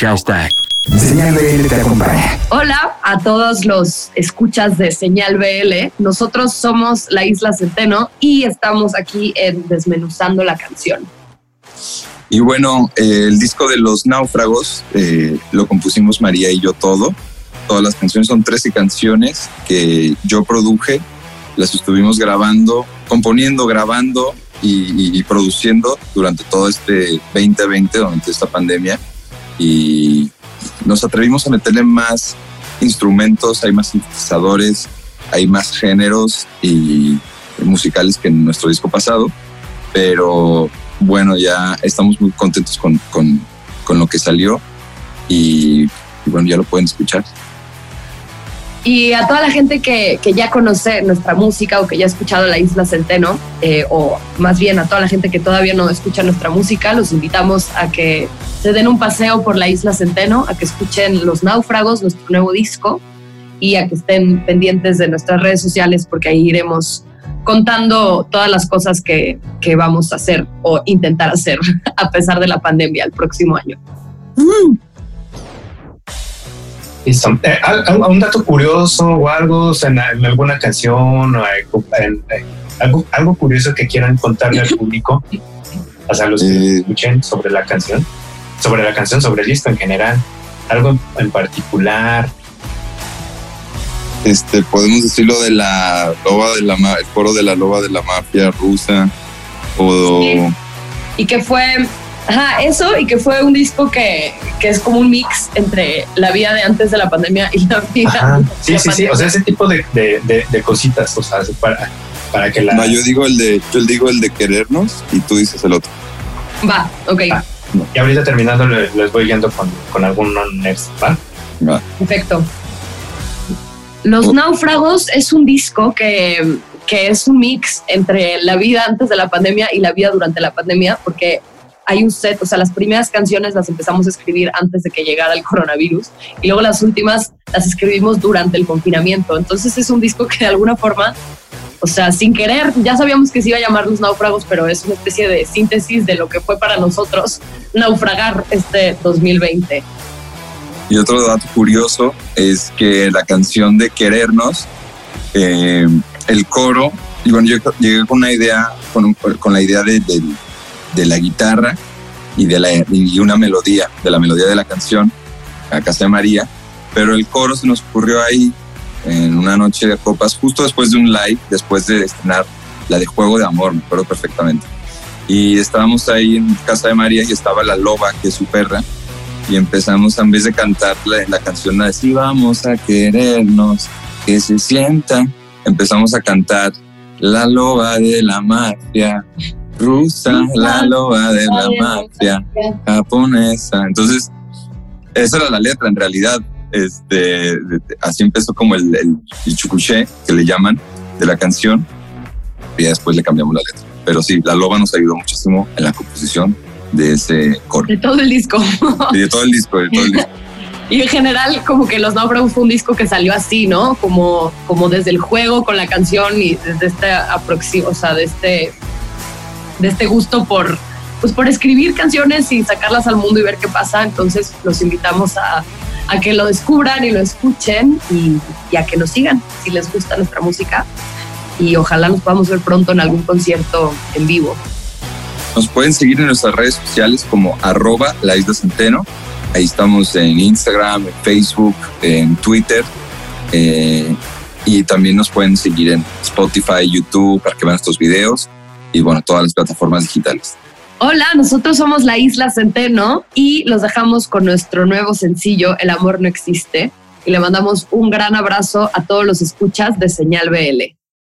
Hashtag. Señal BL te acompaña. Hola a todos los escuchas de Señal BL. Nosotros somos la Isla Centeno y estamos aquí en Desmenuzando la canción. Y bueno, eh, el disco de los náufragos eh, lo compusimos María y yo todo. Todas las canciones son 13 canciones que yo produje. Las estuvimos grabando, componiendo, grabando y, y produciendo durante todo este 2020, durante esta pandemia. Y nos atrevimos a meterle más instrumentos, hay más sintetizadores, hay más géneros y musicales que en nuestro disco pasado, pero bueno, ya estamos muy contentos con, con, con lo que salió y, y bueno, ya lo pueden escuchar. Y a toda la gente que, que, ya conoce nuestra música o que ya ha escuchado La Isla Centeno, eh, o más bien a toda la gente que todavía no escucha nuestra música, los invitamos a que se den un paseo por la Isla Centeno, a que escuchen Los Náufragos, nuestro nuevo disco, y a que estén pendientes de nuestras redes sociales porque ahí iremos contando todas las cosas que, que vamos a hacer o intentar hacer a pesar de la pandemia el próximo año. Mm. Listo. Eh, un dato curioso o algo o sea, en, en, alguna canción o en, en, algo, algo curioso que quieran contarle al público, o sea, los que eh, escuchen sobre la canción, sobre la canción, sobre el disco en general, algo en particular. Este, podemos decirlo de la loba de la el coro de la loba de la mafia rusa o sí. y que fue Ajá, eso y que fue un disco que, que, es como un mix entre la vida de antes de la pandemia y la vida. Ajá. Sí, sí, sí. O sea, ese tipo de, de, de, de, cositas, o sea, para, para que la. No, yo digo el de, yo digo el de querernos y tú dices el otro. Va, ok. Va. Y ahorita terminando les, les voy guiando con, con algún ¿va? Va. Perfecto. Los oh. Náufragos es un disco que, que es un mix entre la vida antes de la pandemia y la vida durante la pandemia, porque hay un set, o sea, las primeras canciones las empezamos a escribir antes de que llegara el coronavirus y luego las últimas las escribimos durante el confinamiento. Entonces es un disco que de alguna forma, o sea, sin querer, ya sabíamos que se iba a llamar Los Náufragos, pero es una especie de síntesis de lo que fue para nosotros naufragar este 2020. Y otro dato curioso es que la canción de Querernos, eh, el coro, y bueno, yo llegué con una idea, con, con la idea de, de de la guitarra y de la, y una melodía, de la melodía de la canción, a Casa de María, pero el coro se nos ocurrió ahí en una noche de copas, justo después de un live, después de estrenar la de Juego de Amor, me acuerdo perfectamente. Y estábamos ahí en Casa de María y estaba la loba, que es su perra, y empezamos, en vez de cantar la, la canción, a decir, vamos a querernos, que se sienta, empezamos a cantar la loba de la mafia, rusa, la loba de la mafia japonesa. Entonces, esa era la letra en realidad. Este, así empezó como el, el, el chucuché, que le llaman, de la canción. Y después le cambiamos la letra. Pero sí, la loba nos ayudó muchísimo en la composición de ese coro. De todo el disco. Y de todo el disco, de todo el disco. Y en general, como que Los Náufragos fue un disco que salió así, ¿no? Como, como desde el juego con la canción y desde este aproximo, o sea, de este de este gusto por, pues por escribir canciones y sacarlas al mundo y ver qué pasa. Entonces los invitamos a, a que lo descubran y lo escuchen y, y, a que nos sigan si les gusta nuestra música. Y ojalá nos podamos ver pronto en algún concierto en vivo. Nos pueden seguir en nuestras redes sociales como arroba la isla centeno. Ahí estamos en Instagram, en Facebook, en Twitter. Eh, y también nos pueden seguir en Spotify, YouTube para que vean estos videos y bueno, todas las plataformas digitales. Hola, nosotros somos la Isla Centeno y los dejamos con nuestro nuevo sencillo, El amor no existe. Y le mandamos un gran abrazo a todos los escuchas de Señal BL.